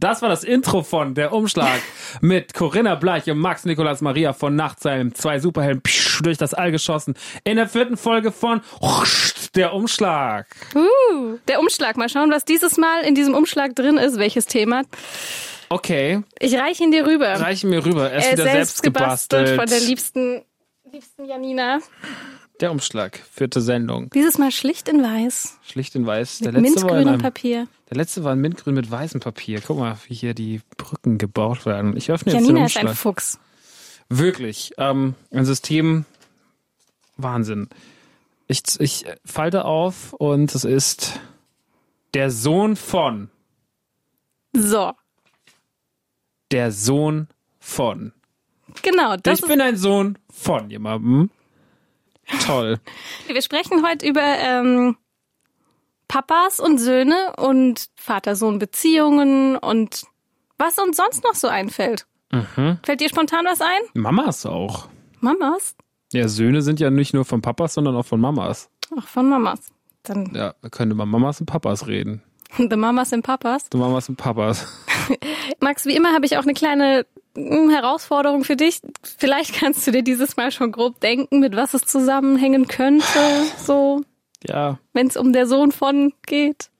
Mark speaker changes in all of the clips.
Speaker 1: Das war das Intro von Der Umschlag mit Corinna Bleich und Max Nikolas Maria von Nachtseilm. Zwei Superhelden durch das All geschossen. In der vierten Folge von Der Umschlag.
Speaker 2: Uh, der Umschlag. Mal schauen, was dieses Mal in diesem Umschlag drin ist. Welches Thema?
Speaker 1: Okay.
Speaker 2: Ich reiche ihn dir rüber.
Speaker 1: Reiche mir rüber. Er ist
Speaker 2: Er
Speaker 1: wieder
Speaker 2: selbst gebastelt
Speaker 1: gebastelt.
Speaker 2: von der liebsten, liebsten Janina.
Speaker 1: Der Umschlag. Vierte Sendung.
Speaker 2: Dieses Mal schlicht in weiß.
Speaker 1: Schlicht in weiß. Der
Speaker 2: Mit
Speaker 1: letzte, war in
Speaker 2: mintgrünem
Speaker 1: einem,
Speaker 2: Papier.
Speaker 1: der letzte war in mintgrün mit weißem Papier. Guck mal, wie hier die Brücken gebaut werden. Ich öffne jetzt
Speaker 2: Janina
Speaker 1: den
Speaker 2: ist
Speaker 1: Umschlag.
Speaker 2: ein Fuchs.
Speaker 1: Wirklich. Ähm, ein System. Wahnsinn. Ich, ich falte auf und es ist der Sohn von.
Speaker 2: So,
Speaker 1: Der Sohn von.
Speaker 2: genau. Das
Speaker 1: ich bin ein Sohn von jemandem. Toll.
Speaker 2: wir sprechen heute über ähm, Papas und Söhne und Vater-Sohn-Beziehungen und was uns sonst noch so einfällt.
Speaker 1: Mhm.
Speaker 2: Fällt dir spontan was ein?
Speaker 1: Mamas auch.
Speaker 2: Mamas?
Speaker 1: Ja, Söhne sind ja nicht nur von Papas, sondern auch von Mamas.
Speaker 2: Ach, von Mamas. Dann
Speaker 1: Ja, wir können über Mamas und Papas reden.
Speaker 2: The Mamas and Papas.
Speaker 1: Du Mamas und Papas.
Speaker 2: Max, wie immer habe ich auch eine kleine Herausforderung für dich. Vielleicht kannst du dir dieses Mal schon grob denken, mit was es zusammenhängen könnte, so,
Speaker 1: Ja,
Speaker 2: wenn es um der Sohn von geht.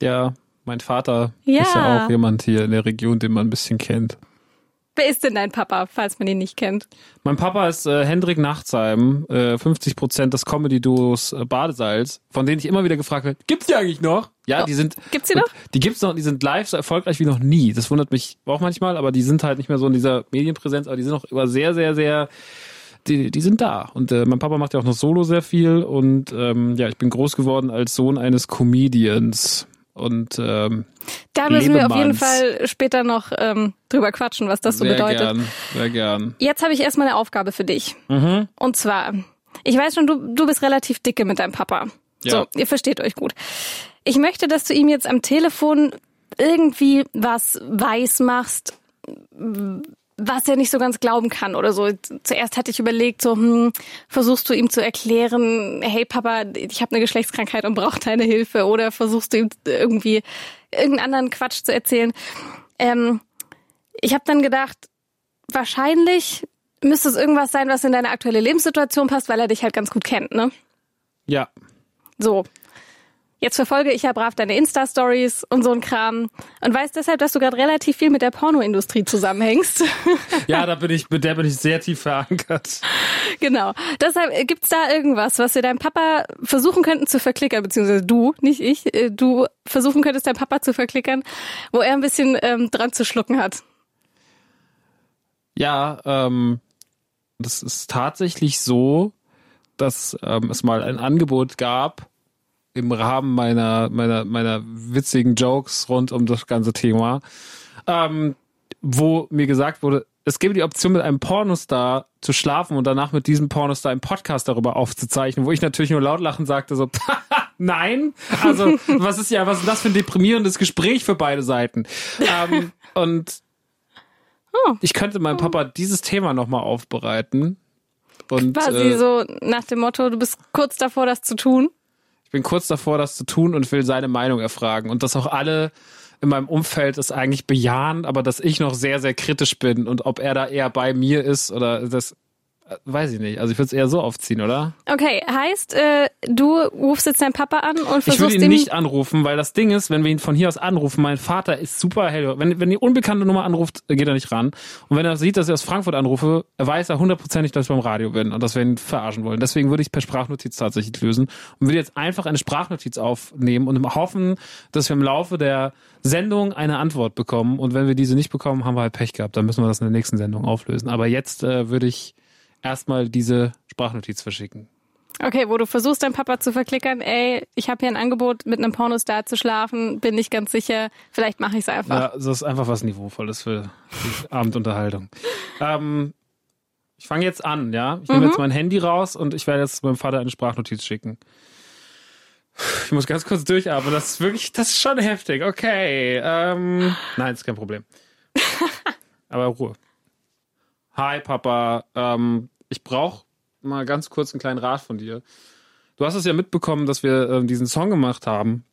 Speaker 1: ja, mein Vater
Speaker 2: Ja.
Speaker 1: ist ja auch jemand hier in der Region, den man ein bisschen kennt.
Speaker 2: Wer ist denn dein Papa, falls man ihn nicht kennt?
Speaker 1: Mein Papa ist äh, Hendrik Nachtsheim, äh, 50 Prozent des Comedy-Duos äh, Badesalz, von denen ich immer wieder gefragt werde, gibt's die eigentlich noch? Ja,
Speaker 2: Oh,
Speaker 1: die sind.
Speaker 2: gibt's die noch?
Speaker 1: Die gibt's noch, die sind live so erfolgreich wie noch nie. Das wundert mich auch manchmal, aber die sind halt nicht mehr so in dieser Medienpräsenz, aber die sind auch immer sehr, sehr, sehr, die, die sind da. Und äh, mein Papa macht ja auch noch Solo sehr viel und ähm, ja, ich bin groß geworden als Sohn eines Comedians. Und ähm,
Speaker 2: Da müssen wir auf jeden
Speaker 1: Lebemanns.
Speaker 2: Fall später noch ähm, drüber quatschen, was das so
Speaker 1: sehr
Speaker 2: bedeutet.
Speaker 1: gern, sehr gern.
Speaker 2: Jetzt habe ich erstmal eine Aufgabe für dich.
Speaker 1: Mhm.
Speaker 2: Und zwar, ich weiß schon, du, du bist relativ dicke mit deinem Papa.
Speaker 1: Ja.
Speaker 2: So, ihr versteht euch gut. Ich möchte, dass du ihm jetzt am Telefon irgendwie was weiß machst, was er nicht so ganz glauben kann oder so. Zuerst hatte ich überlegt, so, hm, versuchst du ihm zu erklären, hey Papa, ich habe eine Geschlechtskrankheit und brauche deine Hilfe oder versuchst du ihm irgendwie irgendeinen anderen Quatsch zu erzählen. Ähm, ich habe dann gedacht, wahrscheinlich müsste es irgendwas sein, was in deine aktuelle Lebenssituation passt, weil er dich halt ganz gut kennt, ne?
Speaker 1: Ja,
Speaker 2: So. Jetzt verfolge ich ja brav deine Insta-Stories und so ein Kram und weiß deshalb, dass du gerade relativ viel mit der Pornoindustrie zusammenhängst.
Speaker 1: ja, da bin ich, mit der bin ich sehr tief verankert.
Speaker 2: genau. Deshalb äh, gibt's da irgendwas, was wir deinem Papa versuchen könnten zu verklickern, beziehungsweise du, nicht ich, äh, du versuchen könntest, deinem Papa zu verklickern, wo er ein bisschen ähm, dran zu schlucken hat.
Speaker 1: Ja, ähm, das ist tatsächlich so, dass ähm, es mal ein Angebot gab im Rahmen meiner meiner meiner witzigen Jokes rund um das ganze Thema, ähm, wo mir gesagt wurde, es gäbe die Option, mit einem Pornostar zu schlafen und danach mit diesem Pornostar einen Podcast darüber aufzuzeichnen, wo ich natürlich nur laut lachen sagte so, nein, also was ist ja, was ist das für ein deprimierendes Gespräch für beide Seiten? Ähm, und
Speaker 2: Oh.
Speaker 1: ich könnte meinem Papa dieses Thema nochmal aufbereiten. Und
Speaker 2: Quasi
Speaker 1: äh,
Speaker 2: so nach dem Motto, du bist kurz davor, das zu tun.
Speaker 1: Ich bin kurz davor, das zu tun und will seine Meinung erfragen. Und dass auch alle in meinem Umfeld es eigentlich bejahen, aber dass ich noch sehr, sehr kritisch bin und ob er da eher bei mir ist oder das, weiß ich nicht. Also ich würde es eher so aufziehen, oder?
Speaker 2: Okay, heißt, äh, du rufst jetzt deinen Papa an und
Speaker 1: Ich
Speaker 2: versuchst
Speaker 1: würde ihn nicht anrufen, weil das Ding ist, wenn wir ihn von hier aus anrufen, mein Vater ist super hell. Wenn, wenn die unbekannte Nummer anruft, geht er nicht ran. Und wenn er sieht, dass ich aus Frankfurt anrufe, weiß er hundertprozentig, dass ich beim Radio bin und dass wir ihn verarschen wollen. Deswegen würde ich per Sprachnotiz tatsächlich lösen und würde jetzt einfach eine Sprachnotiz aufnehmen und hoffen, dass wir im Laufe der Sendung eine Antwort bekommen. Und wenn wir diese nicht bekommen, haben wir halt Pech gehabt. Dann müssen wir das in der nächsten Sendung auflösen. Aber jetzt äh, würde ich erstmal diese Sprachnotiz verschicken.
Speaker 2: Okay, wo du versuchst, deinen Papa zu verklickern, ey, ich habe hier ein Angebot, mit einem Pornostar zu schlafen, bin nicht ganz sicher, vielleicht mache ich es einfach.
Speaker 1: Ja, das ist einfach was Niveauvolles für die Abendunterhaltung. Ähm, ich fange jetzt an, ja. Ich nehme jetzt mein Handy raus und ich werde jetzt meinem Vater eine Sprachnotiz schicken. Ich muss ganz kurz durchatmen. Das ist wirklich, das ist schon heftig. Okay. Ähm, nein, ist kein Problem. Aber Ruhe. Hi, Papa. Ähm, ich brauche mal ganz kurz einen kleinen Rat von dir. Du hast es ja mitbekommen, dass wir äh, diesen Song gemacht haben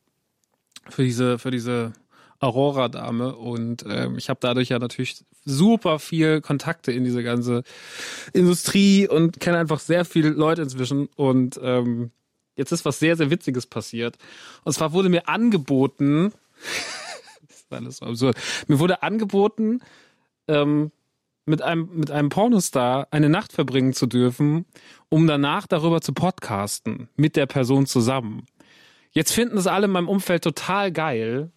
Speaker 1: für diese, für diese Aurora-Dame und ähm, ich habe dadurch ja natürlich super viel Kontakte in diese ganze Industrie und kenne einfach sehr viele Leute inzwischen und ähm, jetzt ist was sehr, sehr Witziges passiert. Und zwar wurde mir angeboten, das ist alles so absurd, mir wurde angeboten, ähm, mit einem, mit einem Pornostar eine Nacht verbringen zu dürfen, um danach darüber zu podcasten, mit der Person zusammen. Jetzt finden es alle in meinem Umfeld total geil.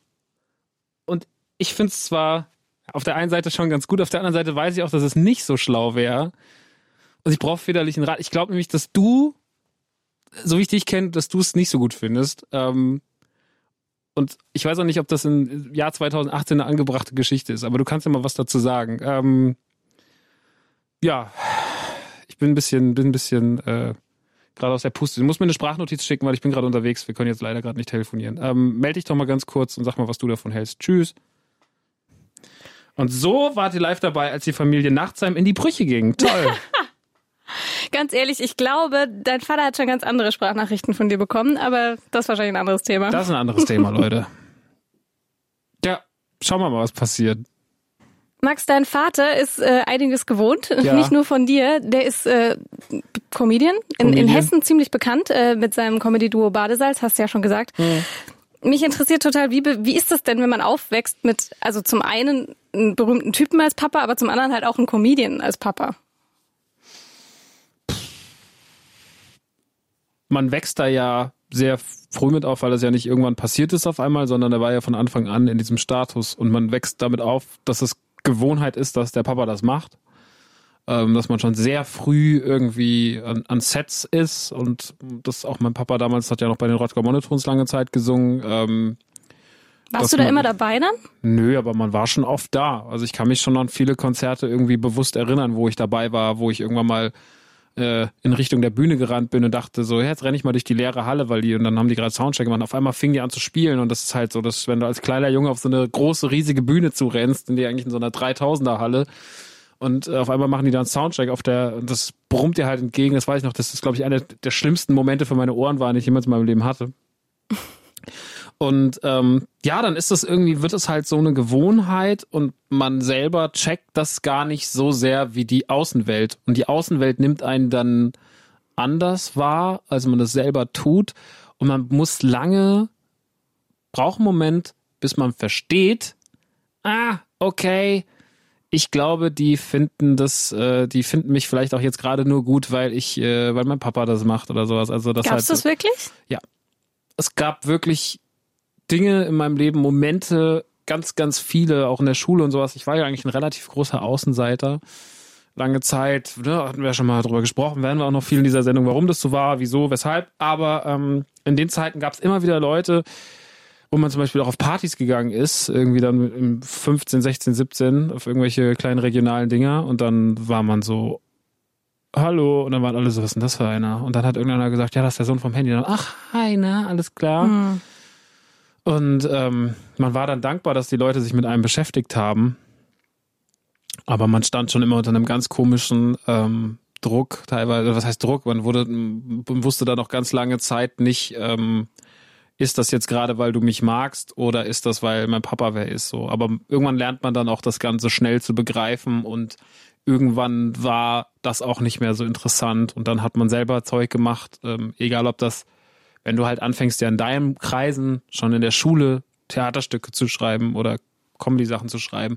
Speaker 1: Und ich finde es zwar auf der einen Seite schon ganz gut, auf der anderen Seite weiß ich auch, dass es nicht so schlau wäre. Und ich brauche väterlichen Rat. Ich glaube nämlich, dass du, so wie ich dich kenne, dass du es nicht so gut findest. Ähm, und ich weiß auch nicht, ob das im Jahr 2018 eine angebrachte Geschichte ist, aber du kannst ja mal was dazu sagen. Ähm, ja, ich bin ein bisschen, bin ein bisschen äh, gerade aus der Puste. Du musst mir eine Sprachnotiz schicken, weil ich bin gerade unterwegs. Wir können jetzt leider gerade nicht telefonieren. Ähm, melde dich doch mal ganz kurz und sag mal, was du davon hältst. Tschüss. Und so wart ihr live dabei, als die Familie Nachtsheim in die Brüche ging. Toll.
Speaker 2: Ganz ehrlich, ich glaube, dein Vater hat schon ganz andere Sprachnachrichten von dir bekommen, aber das ist wahrscheinlich ein anderes Thema.
Speaker 1: Das ist ein anderes Thema, Leute. Ja, schauen wir mal, was passiert.
Speaker 2: Max, dein Vater ist äh, einiges gewohnt, ja. nicht nur von dir. Der ist äh, Comedian, in, Comedian. in Hessen ziemlich bekannt äh, mit seinem Comedy-Duo Badesalz, hast du ja schon gesagt. Mhm. Mich interessiert total, wie, wie ist das denn, wenn man aufwächst mit, also zum einen einen berühmten Typen als Papa, aber zum anderen halt auch einen Comedian als Papa?
Speaker 1: Man wächst da ja sehr früh mit auf, weil das ja nicht irgendwann passiert ist auf einmal, sondern er war ja von Anfang an in diesem Status und man wächst damit auf, dass es Gewohnheit ist, dass der Papa das macht. Ähm, dass man schon sehr früh irgendwie an, an, Sets ist und das auch mein Papa damals hat ja noch bei den Rodger Monotons lange Zeit gesungen. Ähm,
Speaker 2: Warst du da
Speaker 1: man,
Speaker 2: immer dabei dann?
Speaker 1: Nö, aber man war schon oft da. Also ich kann mich schon an viele Konzerte irgendwie bewusst erinnern, wo ich dabei war, wo ich irgendwann mal äh, in Richtung der Bühne gerannt bin und dachte so, jetzt renne ich mal durch die leere Halle, weil die, und dann haben die gerade Soundcheck gemacht. Auf einmal fingen die an zu spielen und das ist halt so, dass wenn du als kleiner Junge auf so eine große, riesige Bühne zurennst, in die eigentlich in so einer 3000er Halle und äh, auf einmal machen die dann Soundcheck auf der, und das brummt dir halt entgegen, das weiß ich noch, das ist glaube ich einer der schlimmsten Momente für meine Ohren war, die ich jemals in meinem Leben hatte. Und ähm, ja, dann ist das irgendwie, wird es halt so eine Gewohnheit und man selber checkt das gar nicht so sehr wie die Außenwelt. Und die Außenwelt nimmt einen dann anders wahr, als man das selber tut. Und man muss lange, braucht einen Moment, bis man versteht, ah, okay, ich glaube, die finden das, äh, die finden mich vielleicht auch jetzt gerade nur gut, weil ich, äh, weil mein Papa das macht oder sowas. Also das
Speaker 2: Gab's
Speaker 1: halt,
Speaker 2: das wirklich?
Speaker 1: Ja. Es gab wirklich Dinge in meinem Leben, Momente, ganz, ganz viele, auch in der Schule und sowas. Ich war ja eigentlich ein relativ großer Außenseiter. Lange Zeit, ne, hatten wir ja schon mal drüber gesprochen, werden wir auch noch viel in dieser Sendung, warum das so war, wieso, weshalb. Aber ähm, in den Zeiten gab es immer wieder Leute, wo man zum Beispiel auch auf Partys gegangen ist, irgendwie dann im 15, 16, 17, auf irgendwelche kleinen regionalen Dinger und dann war man so, hallo, und dann waren alle so, was ist denn das für einer? Und dann hat irgendeiner gesagt, ja, das ist der Sohn vom Handy. Und dann, ach, hi, ne, alles klar. Hm. Und ähm, man war dann dankbar, dass die Leute sich mit einem beschäftigt haben. Aber man stand schon immer unter einem ganz komischen ähm, Druck, teilweise, was heißt Druck? Man wurde, man wusste da noch ganz lange Zeit nicht, ähm, ist das jetzt gerade, weil du mich magst oder ist das, weil mein Papa wer ist so. Aber irgendwann lernt man dann auch das Ganze schnell zu begreifen und irgendwann war das auch nicht mehr so interessant und dann hat man selber Zeug gemacht, ähm, egal ob das wenn du halt anfängst, ja in deinen Kreisen schon in der Schule Theaterstücke zu schreiben oder Comedy-Sachen zu schreiben,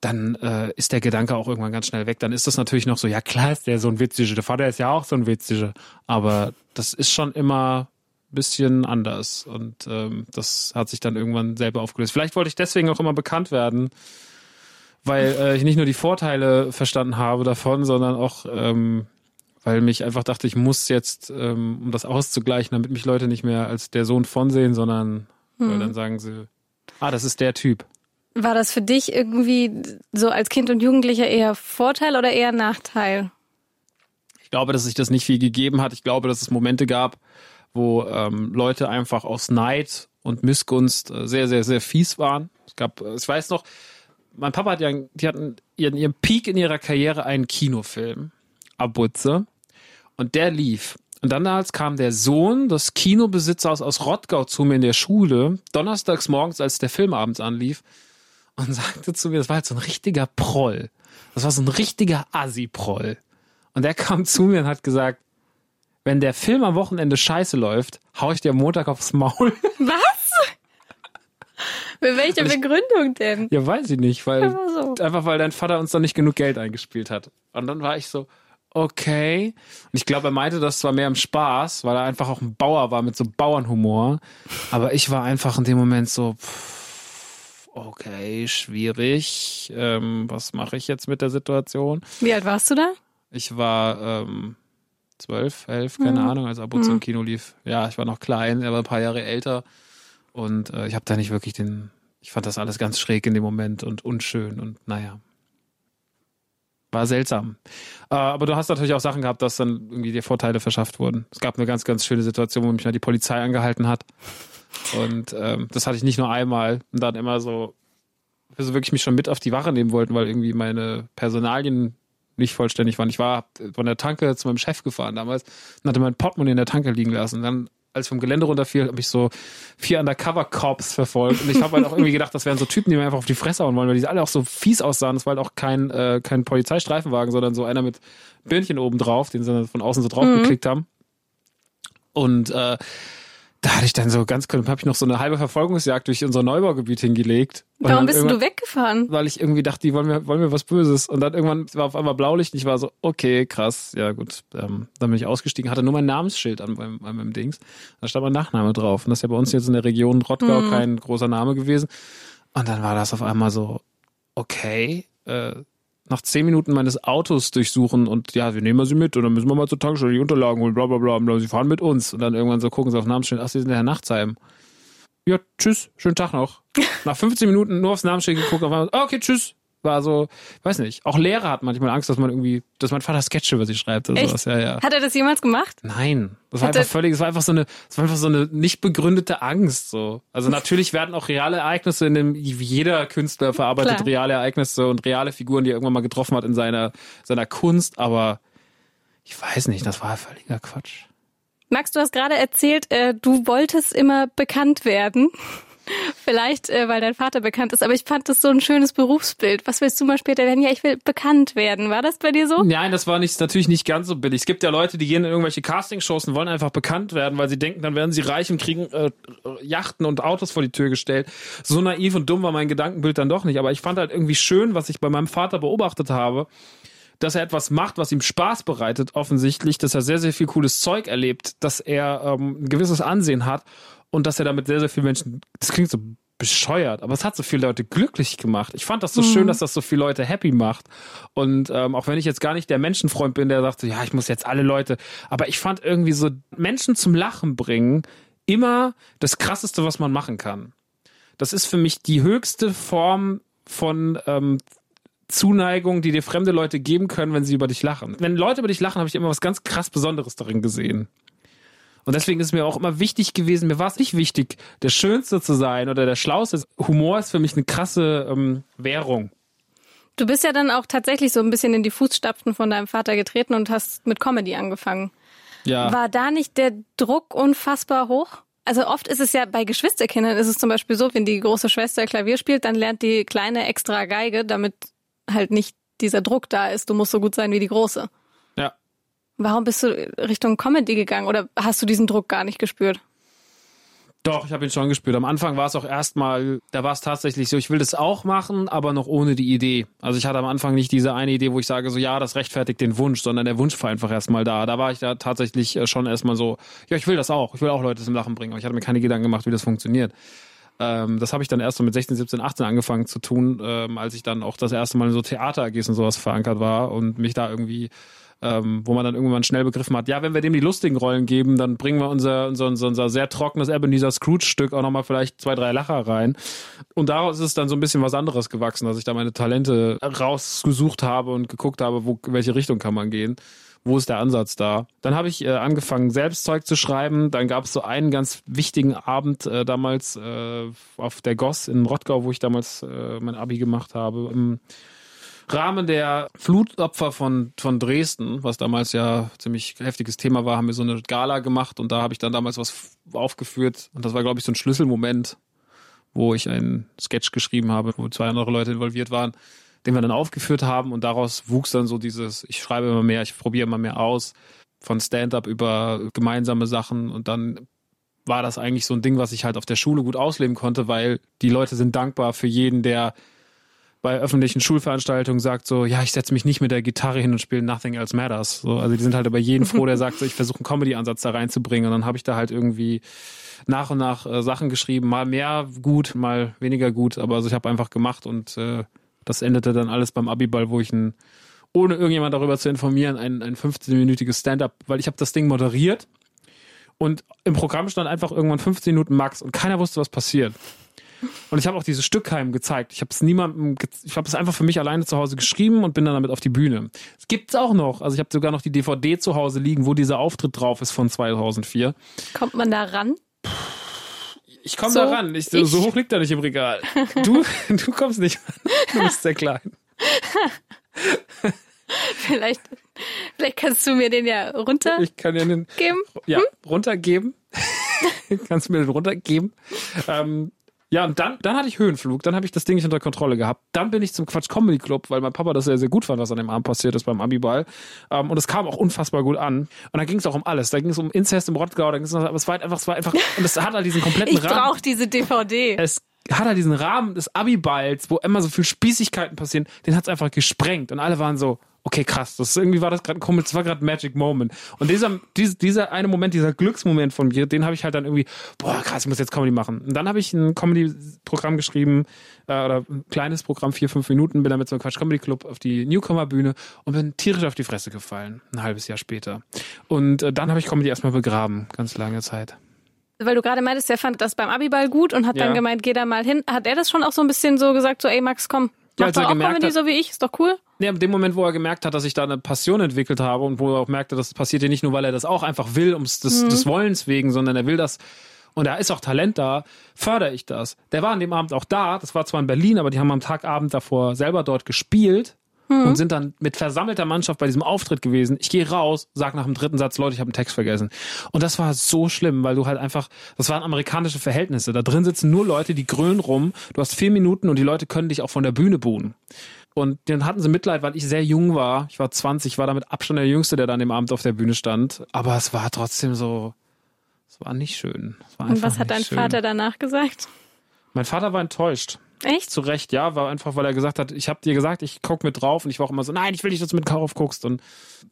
Speaker 1: dann äh, ist der Gedanke auch irgendwann ganz schnell weg. Dann ist das natürlich noch so, ja klar ist der so ein witziger, der Vater ist ja auch so ein witziger, aber das ist schon immer ein bisschen anders und ähm, das hat sich dann irgendwann selber aufgelöst. Vielleicht wollte ich deswegen auch immer bekannt werden, weil äh, ich nicht nur die Vorteile verstanden habe davon, sondern auch ähm, weil mich einfach dachte, ich muss jetzt, ähm, um das auszugleichen, damit mich Leute nicht mehr als der Sohn von sehen, sondern hm. weil dann sagen sie, ah, das ist der Typ.
Speaker 2: War das für dich irgendwie so als Kind und Jugendlicher eher Vorteil oder eher Nachteil?
Speaker 1: Ich glaube, dass sich das nicht viel gegeben hat. Ich glaube, dass es Momente gab, wo ähm, Leute einfach aus Neid und Missgunst äh, sehr, sehr, sehr fies waren. Es gab, äh, ich weiß noch, mein Papa hat ja, die hatten ihren, ihren Peak in ihrer Karriere einen Kinofilm. Abutze. Und der lief. Und dann damals kam der Sohn des Kinobesitzers aus Rottgau zu mir in der Schule, donnerstags morgens, als der Film abends anlief, und sagte zu mir, das war halt so ein richtiger Proll. Das war so ein richtiger Assi-Proll. Und der kam zu mir und hat gesagt, wenn der Film am Wochenende scheiße läuft, hau ich dir am Montag aufs Maul.
Speaker 2: Was? Mit welcher ich, Begründung denn?
Speaker 1: Ja, weiß ich nicht, weil einfach, so. einfach weil dein Vater uns da nicht genug Geld eingespielt hat. Und dann war ich so, okay. Und ich glaube, er meinte das zwar mehr im Spaß, weil er einfach auch ein Bauer war mit so Bauernhumor. Aber ich war einfach in dem Moment so, pff, okay, schwierig. Ähm, was mache ich jetzt mit der Situation?
Speaker 2: Wie alt warst du da?
Speaker 1: Ich war ähm, zwölf, elf, keine mhm. Ahnung, als Abo mhm. im Kino lief. Ja, ich war noch klein, er war ein paar Jahre älter. Und äh, ich habe da nicht wirklich den, ich fand das alles ganz schräg in dem Moment und unschön und naja. War seltsam. Äh, aber du hast natürlich auch Sachen gehabt, dass dann irgendwie dir Vorteile verschafft wurden. Es gab eine ganz, ganz schöne Situation, wo mich mal die Polizei angehalten hat. Und ähm, das hatte ich nicht nur einmal. Und dann immer so, so wirklich mich schon mit auf die Wache nehmen wollten, weil irgendwie meine Personalien nicht vollständig waren. Ich war von der Tanke zu meinem Chef gefahren damals und hatte mein Portemonnaie in der Tanke liegen lassen. dann als ich vom Gelände runterfiel, habe ich so vier Undercover-Cops verfolgt. Und ich habe halt auch irgendwie gedacht, das wären so Typen, die mir einfach auf die Fresse hauen wollen, weil die alle auch so fies aussahen. Das war halt auch kein, äh, kein Polizeistreifenwagen, sondern so einer mit Birnchen oben drauf, den sie dann von außen so draufgeklickt mhm. haben. Und äh, da hatte ich dann so ganz, habe ich noch so eine halbe Verfolgungsjagd durch unser Neubaugebiet hingelegt.
Speaker 2: Warum bist du weggefahren?
Speaker 1: Weil ich irgendwie dachte, die wollen mir, wollen mir was Böses. Und dann irgendwann war auf einmal Blaulicht und ich war so, okay, krass, ja gut. Ähm, dann bin ich ausgestiegen, hatte nur mein Namensschild an meinem, an meinem Dings. Da stand mein Nachname drauf. Und das ist ja bei uns jetzt in der Region Rottgau mhm. kein großer Name gewesen. Und dann war das auf einmal so, okay, äh, nach zehn Minuten meines Autos durchsuchen und ja, wir nehmen sie mit und dann müssen wir mal zur Tankstelle die Unterlagen holen, bla bla bla. Und sie fahren mit uns. Und dann irgendwann so gucken sie auf Namensschild, ach, sie sind der Herr Nachtsheim. Ja, tschüss, schönen Tag noch. Nach 15 Minuten nur aufs Namensschild geguckt, auf einmal, okay, tschüss, war so, weiß nicht, auch Lehrer hat manchmal Angst, dass man irgendwie, dass mein Vater Sketche über sie schreibt oder
Speaker 2: Echt?
Speaker 1: sowas. Ja, ja.
Speaker 2: Hat er das jemals gemacht?
Speaker 1: Nein. Das war hat einfach völlig, das war einfach so eine, das war einfach so eine nicht begründete Angst, so. Also natürlich werden auch reale Ereignisse in dem, wie jeder Künstler verarbeitet Klar. reale Ereignisse und reale Figuren, die er irgendwann mal getroffen hat in seiner, seiner Kunst, aber ich weiß nicht, das war völliger Quatsch.
Speaker 2: Max, du hast gerade erzählt, äh, du wolltest immer bekannt werden. Vielleicht, äh, weil dein Vater bekannt ist, aber ich fand das so ein schönes Berufsbild. Was willst du mal später werden? Ja, ich will bekannt werden. War das bei dir so?
Speaker 1: Nein, das war nicht, natürlich nicht ganz so billig. Es gibt ja Leute, die gehen in irgendwelche Castingshows und wollen einfach bekannt werden, weil sie denken, dann werden sie reich und kriegen äh, Yachten und Autos vor die Tür gestellt. So naiv und dumm war mein Gedankenbild dann doch nicht. Aber ich fand halt irgendwie schön, was ich bei meinem Vater beobachtet habe dass er etwas macht, was ihm Spaß bereitet, offensichtlich, dass er sehr, sehr viel cooles Zeug erlebt, dass er ähm, ein gewisses Ansehen hat und dass er damit sehr, sehr viele Menschen, das klingt so bescheuert, aber es hat so viele Leute glücklich gemacht. Ich fand das so mhm. schön, dass das so viele Leute happy macht. Und ähm, auch wenn ich jetzt gar nicht der Menschenfreund bin, der sagt, so, ja, ich muss jetzt alle Leute, aber ich fand irgendwie so Menschen zum Lachen bringen immer das Krasseste, was man machen kann. Das ist für mich die höchste Form von ähm, Zuneigung, die dir fremde Leute geben können, wenn sie über dich lachen. Wenn Leute über dich lachen, habe ich immer was ganz krass Besonderes darin gesehen. Und deswegen ist mir auch immer wichtig gewesen, mir war es nicht wichtig, der Schönste zu sein oder der Schlauste. Humor ist für mich eine krasse ähm, Währung.
Speaker 2: Du bist ja dann auch tatsächlich so ein bisschen in die Fußstapfen von deinem Vater getreten und hast mit Comedy angefangen. Ja. War da nicht der Druck unfassbar hoch? Also oft ist es ja bei Geschwisterkindern ist es zum Beispiel so, wenn die große Schwester Klavier spielt, dann lernt die kleine extra Geige, damit halt nicht dieser Druck da ist. Du musst so gut sein wie die große. Warum bist du Richtung Comedy gegangen oder hast du diesen Druck gar nicht gespürt?
Speaker 1: Doch, ich habe ihn schon gespürt. Am Anfang war es auch erstmal, da war es tatsächlich so, ich will das auch machen, aber noch ohne die Idee. Also ich hatte am Anfang nicht diese eine Idee, wo ich sage, so ja, das rechtfertigt den Wunsch, sondern der Wunsch war einfach erstmal da. Da war ich da tatsächlich äh, schon erstmal so, ja, ich will das auch, ich will auch Leute zum Lachen bringen, aber ich hatte mir keine Gedanken gemacht, wie das funktioniert. Ähm, das habe ich dann erst so mit 16, 17, 18 angefangen zu tun, ähm, als ich dann auch das erste Mal in so Theater-AGs und sowas verankert war und mich da irgendwie ähm, wo man dann irgendwann schnell begriffen hat, ja, wenn wir dem die lustigen Rollen geben, dann bringen wir unser, unser, unser, sehr trockenes Ebenezer Scrooge-Stück auch nochmal vielleicht zwei, drei Lacher rein. Und daraus ist es dann so ein bisschen was anderes gewachsen, dass ich da meine Talente rausgesucht habe und geguckt habe, wo, welche Richtung kann man gehen wo ist der Ansatz da? Dann habe ich äh, angefangen, selbst Zeug zu schreiben. Dann gab es so einen ganz wichtigen Abend äh, damals äh, auf der Goss in Rottgau, wo ich damals äh, mein Abi gemacht habe. Im, Rahmen der Flutopfer von, von Dresden, was damals ja ziemlich heftiges Thema war, haben wir so eine Gala gemacht und da habe ich dann damals was aufgeführt. Und das war, glaube ich, so ein Schlüsselmoment, wo ich einen Sketch geschrieben habe, wo zwei andere Leute involviert waren, den wir dann aufgeführt haben. Und daraus wuchs dann so dieses, ich schreibe immer mehr, ich probiere immer mehr aus, von Stand-up über gemeinsame Sachen. Und dann war das eigentlich so ein Ding, was ich halt auf der Schule gut ausleben konnte, weil die Leute sind dankbar für jeden, der bei öffentlichen Schulveranstaltungen sagt so, ja, ich setze mich nicht mit der Gitarre hin und spiele Nothing Else Matters. So, also die sind halt über jeden froh, der sagt so, ich versuche einen Comedy-Ansatz da reinzubringen. Und dann habe ich da halt irgendwie nach und nach äh, Sachen geschrieben, mal mehr gut, mal weniger gut. Aber also ich habe einfach gemacht und äh, das endete dann alles beim Abiball, wo ich ein, ohne irgendjemand darüber zu informieren, ein, ein 15-minütiges Stand-up, weil ich habe das Ding moderiert und im Programm stand einfach irgendwann 15 Minuten Max und keiner wusste, was passiert. Und ich habe auch dieses Stück heim gezeigt. Ich habe es niemandem, ich habe es einfach für mich alleine zu Hause geschrieben und bin dann damit auf die Bühne. Es gibt's auch noch. Also ich habe sogar noch die DVD zu Hause liegen, wo dieser Auftritt drauf ist von 2004.
Speaker 2: Kommt man da ran?
Speaker 1: Ich komme so, da ran. Ich, ich, so hoch liegt er nicht im Regal. Du, du kommst nicht ran. Du bist sehr klein.
Speaker 2: vielleicht, vielleicht kannst du mir den ja runter.
Speaker 1: Ich kann dir den geben. Ja, hm? runtergeben. kannst du mir den runtergeben. Ähm, ja, und dann, dann hatte ich Höhenflug, dann habe ich das Ding nicht unter Kontrolle gehabt. Dann bin ich zum Quatsch Comedy Club, weil mein Papa das sehr, sehr gut fand, was an dem Abend passiert ist beim Abiball. Um, und es kam auch unfassbar gut an. Und dann ging es auch um alles. Da ging es um Inzest im Rottgau, da ging es aber es war halt einfach, es war einfach, und es hat halt diesen kompletten
Speaker 2: ich Rahmen. Ich brauche diese DVD.
Speaker 1: Es hat halt diesen Rahmen des Abiballs, wo immer so viel Spießigkeiten passieren, den hat es einfach gesprengt. Und alle waren so, okay, krass, das irgendwie war das gerade komisch, das war gerade Magic Moment. Und dieser, dieser, dieser eine Moment, dieser Glücksmoment von mir, den habe ich halt dann irgendwie, boah, krass, ich muss jetzt Comedy machen. Und dann habe ich ein Comedy-Programm geschrieben, äh, oder ein kleines Programm, vier, fünf Minuten, bin damit zum Quatsch Comedy Club auf die Newcomer-Bühne und bin tierisch auf die Fresse gefallen, ein halbes Jahr später. Und äh, dann habe ich Comedy erstmal begraben, ganz lange Zeit.
Speaker 2: Weil du gerade meintest, er fand das beim Abiball gut und hat ja. dann gemeint, geh da mal hin. Hat er das schon auch so ein bisschen so gesagt, so, ey Max, komm, ja, doch auch Comedy hat, so wie ich, ist doch cool?
Speaker 1: Nee, in dem Moment, wo er gemerkt hat, dass ich da eine Passion entwickelt habe und wo er auch merkte, das passiert ja nicht nur, weil er das auch einfach will, um des, mhm. des Wollens wegen, sondern er will das und da ist auch Talent da, fördere ich das. Der war an dem Abend auch da, das war zwar in Berlin, aber die haben am Tagabend davor selber dort gespielt mhm. und sind dann mit versammelter Mannschaft bei diesem Auftritt gewesen. Ich gehe raus, sag nach dem dritten Satz, Leute, ich habe einen Text vergessen. Und das war so schlimm, weil du halt einfach, das waren amerikanische Verhältnisse. Da drin sitzen nur Leute, die grölen rum. Du hast vier Minuten und die Leute können dich auch von der Bühne buhen. Und dann hatten sie Mitleid, weil ich sehr jung war. Ich war 20, war damit Abstand der Jüngste, der dann im Abend auf der Bühne stand. Aber es war trotzdem so, es war nicht schön.
Speaker 2: War Und was hat dein schön. Vater danach gesagt?
Speaker 1: Mein Vater war enttäuscht.
Speaker 2: Echt?
Speaker 1: Zu Recht, ja, war einfach, weil er gesagt hat, ich habe dir gesagt, ich guck mit drauf und ich war auch immer so, nein, ich will nicht, dass du mit drauf guckst. Und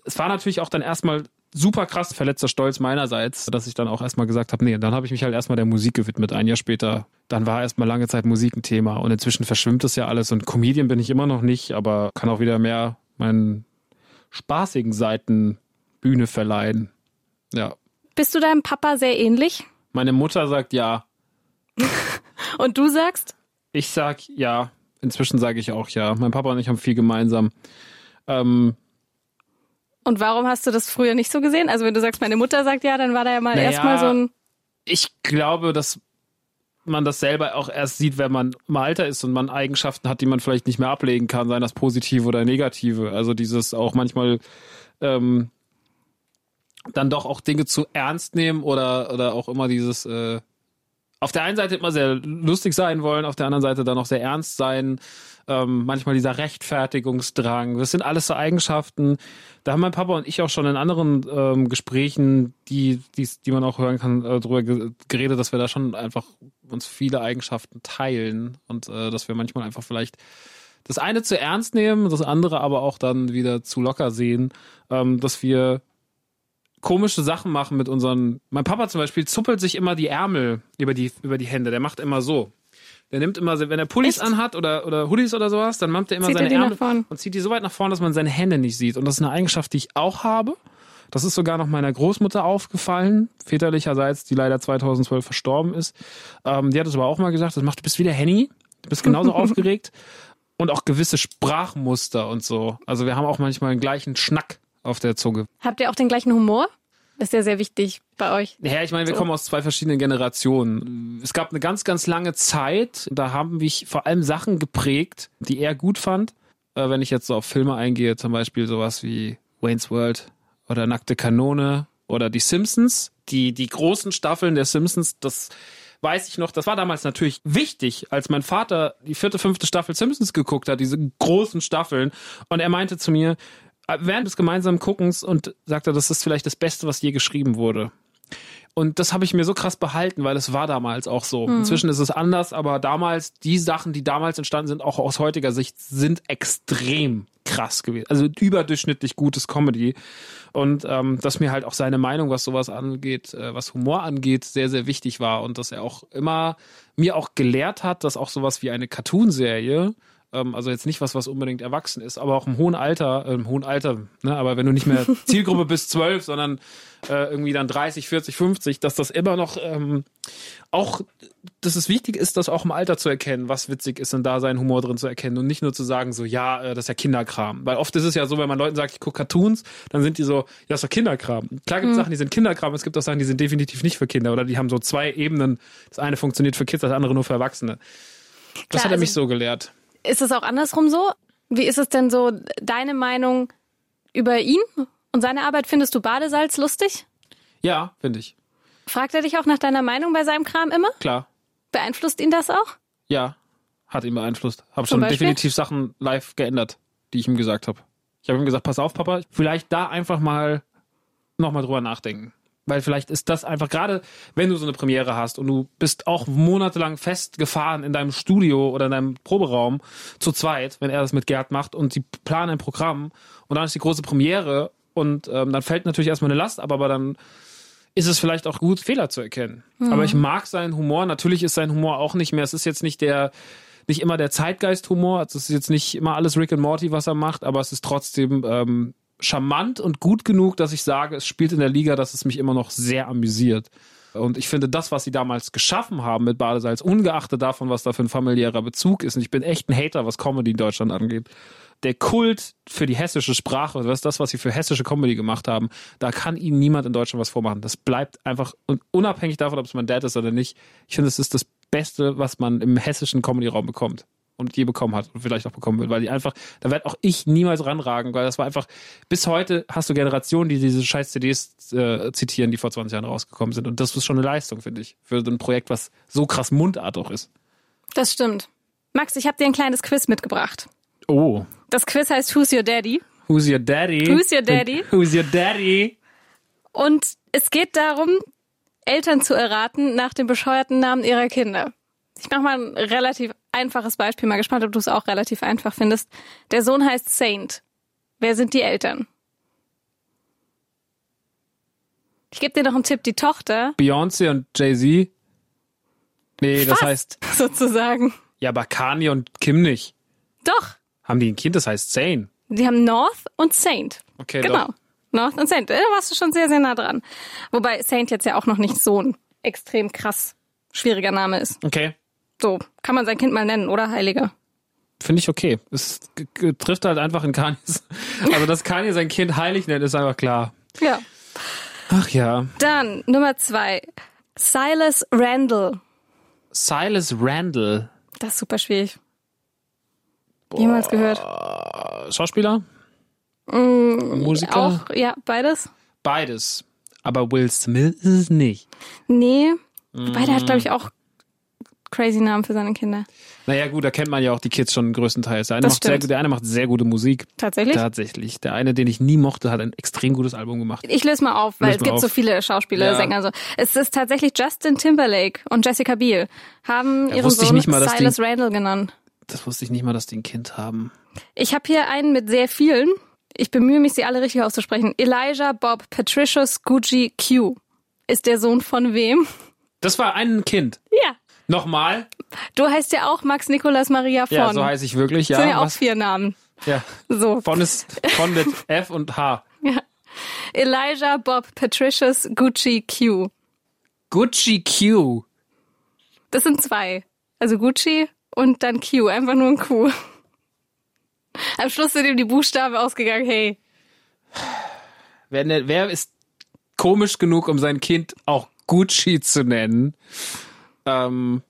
Speaker 1: es war natürlich auch dann erstmal super krass verletzter Stolz meinerseits, dass ich dann auch erstmal gesagt habe, nee, dann habe ich mich halt erstmal der Musik gewidmet. Ein Jahr später, dann war erstmal lange Zeit Musik ein Thema und inzwischen verschwimmt das ja alles und Comedian bin ich immer noch nicht, aber kann auch wieder mehr meinen spaßigen Seiten Bühne verleihen. Ja.
Speaker 2: Bist du deinem Papa sehr ähnlich?
Speaker 1: Meine Mutter sagt ja.
Speaker 2: und du sagst?
Speaker 1: Ich sag ja. Inzwischen sage ich auch ja. Mein Papa und ich haben viel gemeinsam. Ähm,
Speaker 2: und warum hast du das früher nicht so gesehen? Also wenn du sagst, meine Mutter sagt ja, dann war da ja mal naja, erstmal so ein.
Speaker 1: Ich glaube, dass man das selber auch erst sieht, wenn man im Alter ist und man Eigenschaften hat, die man vielleicht nicht mehr ablegen kann, seien das positive oder negative. Also dieses auch manchmal ähm, dann doch auch Dinge zu ernst nehmen oder oder auch immer dieses äh, auf der einen Seite immer sehr lustig sein wollen, auf der anderen Seite dann auch sehr ernst sein ähm, manchmal dieser Rechtfertigungsdrang. Das sind alles so Eigenschaften. Da haben mein Papa und ich auch schon in anderen ähm, Gesprächen, die, die, die man auch hören kann, äh, darüber geredet, dass wir da schon einfach uns viele Eigenschaften teilen und äh, dass wir manchmal einfach vielleicht das eine zu ernst nehmen, das andere aber auch dann wieder zu locker sehen, ähm, dass wir komische Sachen machen mit unseren. Mein Papa zum Beispiel zuppelt sich immer die Ärmel über die, über die Hände. Der macht immer so. Der nimmt immer, wenn er Pullis Echt? anhat oder, oder Hoodies oder sowas, dann macht er immer zieht seine Ärmel und zieht die so weit nach vorne, dass man seine Hände nicht sieht. Und das ist eine Eigenschaft, die ich auch habe. Das ist sogar noch meiner Großmutter aufgefallen, väterlicherseits, die leider 2012 verstorben ist. Ähm, die hat es aber auch mal gesagt, das macht, du bist wie der Henny, du bist genauso aufgeregt. Und auch gewisse Sprachmuster und so. Also wir haben auch manchmal den gleichen Schnack auf der Zunge.
Speaker 2: Habt ihr auch den gleichen Humor? Das ist ja sehr wichtig bei euch.
Speaker 1: Ja, ich meine, wir so. kommen aus zwei verschiedenen Generationen. Es gab eine ganz, ganz lange Zeit, da haben mich vor allem Sachen geprägt, die er gut fand. äh, wenn ich jetzt so auf Filme eingehe, zum Beispiel sowas wie Wayne's World oder Nackte Kanone oder die Simpsons, die, die großen Staffeln der Simpsons, das weiß ich noch, das war damals natürlich wichtig, als mein Vater die vierte, fünfte Staffel Simpsons geguckt hat, diese großen Staffeln. Und er meinte zu mir, während des gemeinsamen Guckens und sagte, das ist vielleicht das Beste, was je geschrieben wurde. Und das habe ich mir so krass behalten, weil es war damals auch so. Mhm. Inzwischen ist es anders, aber damals, die Sachen, die damals entstanden sind, auch aus heutiger Sicht, sind extrem krass gewesen. Also überdurchschnittlich gutes Comedy. Und ähm, dass mir halt auch seine Meinung, was sowas angeht, äh, was Humor angeht, sehr, sehr wichtig war. Und dass er auch immer mir auch gelehrt hat, dass auch sowas wie eine Cartoonserie also jetzt nicht was, was unbedingt erwachsen ist, aber auch im hohen Alter, äh, im hohen Alter, ne, aber wenn du nicht mehr Zielgruppe bis zwölf, sondern äh, irgendwie dann 30, 40, 50, dass das immer noch ähm, auch, dass es wichtig ist, das auch im Alter zu erkennen, was witzig ist und da seinen Humor drin zu erkennen und nicht nur zu sagen, so, ja, äh, das ist ja Kinderkram. Weil oft ist es ja so, wenn man Leuten sagt, ich gucke Cartoons, dann sind die so, ja, das ist doch Kinderkram. Klar gibt es mhm. Sachen, die sind Kinderkram, es gibt auch Sachen, die sind definitiv nicht für Kinder oder die haben so zwei Ebenen. Das eine funktioniert für Kids, das andere nur für Erwachsene. Das Klar, hat er mich also, so gelehrt.
Speaker 2: Ist es auch andersrum so? Wie ist es denn so, deine Meinung über ihn und seine Arbeit? Findest du Badesalz lustig?
Speaker 1: Ja, finde ich.
Speaker 2: Fragt er dich auch nach deiner Meinung bei seinem Kram immer?
Speaker 1: Klar.
Speaker 2: Beeinflusst ihn das auch?
Speaker 1: Ja, hat ihn beeinflusst. Habe schon Beispiel? definitiv Sachen live geändert, die ich ihm gesagt habe. Ich habe ihm gesagt, pass auf, Papa, vielleicht da einfach mal nochmal drüber nachdenken. Weil vielleicht ist das einfach gerade, wenn du so eine Premiere hast und du bist auch monatelang festgefahren in deinem Studio oder in deinem Proberaum zu zweit, wenn er das mit Gerd macht und sie planen ein Programm und dann ist die große Premiere und ähm, dann fällt natürlich erstmal eine Last ab, aber dann ist es vielleicht auch gut, Fehler zu erkennen. Mhm. Aber ich mag seinen Humor. Natürlich ist sein Humor auch nicht mehr, es ist jetzt nicht der, nicht immer der Zeitgeist-Humor. Also es ist jetzt nicht immer alles Rick and Morty, was er macht, aber es ist trotzdem ähm, charmant und gut genug, dass ich sage, es spielt in der Liga, dass es mich immer noch sehr amüsiert. Und ich finde, das, was sie damals geschaffen haben mit Badesalz, ungeachtet davon, was da für ein familiärer Bezug ist, und ich bin echt ein Hater, was Comedy in Deutschland angeht, der Kult für die hessische Sprache, das ist das, was sie für hessische Comedy gemacht haben, da kann ihnen niemand in Deutschland was vormachen. Das bleibt einfach, und unabhängig davon, ob es mein Dad ist oder nicht, ich finde, es ist das Beste, was man im hessischen Comedy-Raum bekommt und je bekommen hat und vielleicht auch bekommen wird, weil die einfach, da werde auch ich niemals ranragen, weil das war einfach, bis heute hast du Generationen, die diese scheiß CDs äh, zitieren, die vor 20 Jahren rausgekommen sind und das ist schon eine Leistung, finde ich, für ein Projekt, was so krass Mundart auch ist.
Speaker 2: Das stimmt. Max, ich habe dir ein kleines Quiz mitgebracht.
Speaker 1: Oh.
Speaker 2: Das Quiz heißt Who's Your Daddy?
Speaker 1: Who's Your Daddy?
Speaker 2: Who's Your Daddy?
Speaker 1: Who's Your Daddy?
Speaker 2: Und es geht darum, Eltern zu erraten nach dem bescheuerten Namen ihrer Kinder. Ich mache mal ein relativ einfaches Beispiel, mal gespannt, ob du es auch relativ einfach findest. Der Sohn heißt Saint. Wer sind die Eltern? Ich gebe dir noch einen Tipp, die Tochter.
Speaker 1: Beyoncé und Jay-Z? Nee, das heißt.
Speaker 2: Sozusagen.
Speaker 1: Ja, aber Kanye und Kim nicht.
Speaker 2: Doch.
Speaker 1: Haben die ein Kind, das heißt Zane?
Speaker 2: Die haben North und Saint.
Speaker 1: Okay,
Speaker 2: genau.
Speaker 1: Doch.
Speaker 2: North und Saint. Da warst du schon sehr, sehr nah dran. Wobei Saint jetzt ja auch noch nicht so ein extrem krass schwieriger Name ist.
Speaker 1: Okay.
Speaker 2: So, kann man sein Kind mal nennen, oder Heiliger?
Speaker 1: Finde ich okay. Es trifft halt einfach in Kanyes. Also, dass Kanye sein Kind heilig nennt, ist einfach klar.
Speaker 2: Ja.
Speaker 1: Ach ja.
Speaker 2: Dann Nummer zwei. Silas Randall.
Speaker 1: Silas Randall.
Speaker 2: Das ist super schwierig. Boah. Jemals gehört?
Speaker 1: Schauspieler?
Speaker 2: Mm,
Speaker 1: Musiker?
Speaker 2: Auch, ja, beides.
Speaker 1: Beides. Aber Will Smith ist es nicht.
Speaker 2: Nee. Mm. Beide hat, glaube ich, auch crazy Namen für seine Kinder.
Speaker 1: Naja, gut, da kennt man ja auch die Kids schon größtenteils. Der eine, macht sehr, der eine macht sehr gute Musik.
Speaker 2: Tatsächlich?
Speaker 1: Tatsächlich. Der eine, den ich nie mochte, hat ein extrem gutes Album gemacht.
Speaker 2: Ich löse mal auf, weil löse es gibt auf. so viele Schauspieler, ja. Sänger. So. Es ist tatsächlich Justin Timberlake und Jessica Biel haben ja, ihren Sohn mal, Silas Randall genannt.
Speaker 1: Das wusste ich nicht mal, dass die ein Kind haben.
Speaker 2: Ich habe hier einen mit sehr vielen. Ich bemühe mich, sie alle richtig auszusprechen. Elijah Bob Patricius Gucci Q. Ist der Sohn von wem?
Speaker 1: Das war ein Kind.
Speaker 2: Ja.
Speaker 1: Nochmal?
Speaker 2: Du heißt ja auch Max Nikolas Maria von.
Speaker 1: Ja, so heiße ich wirklich, ja.
Speaker 2: Das sind ja auch Was? vier Namen.
Speaker 1: Ja.
Speaker 2: So.
Speaker 1: Von ist von mit F und H.
Speaker 2: Ja. Elijah Bob Patricius Gucci Q.
Speaker 1: Gucci Q.
Speaker 2: Das sind zwei. Also Gucci und dann Q. Einfach nur ein Q. Am Schluss sind ihm die Buchstaben ausgegangen. Hey.
Speaker 1: Wer, ne, wer ist komisch genug, um sein Kind auch Gucci zu nennen? Ähm,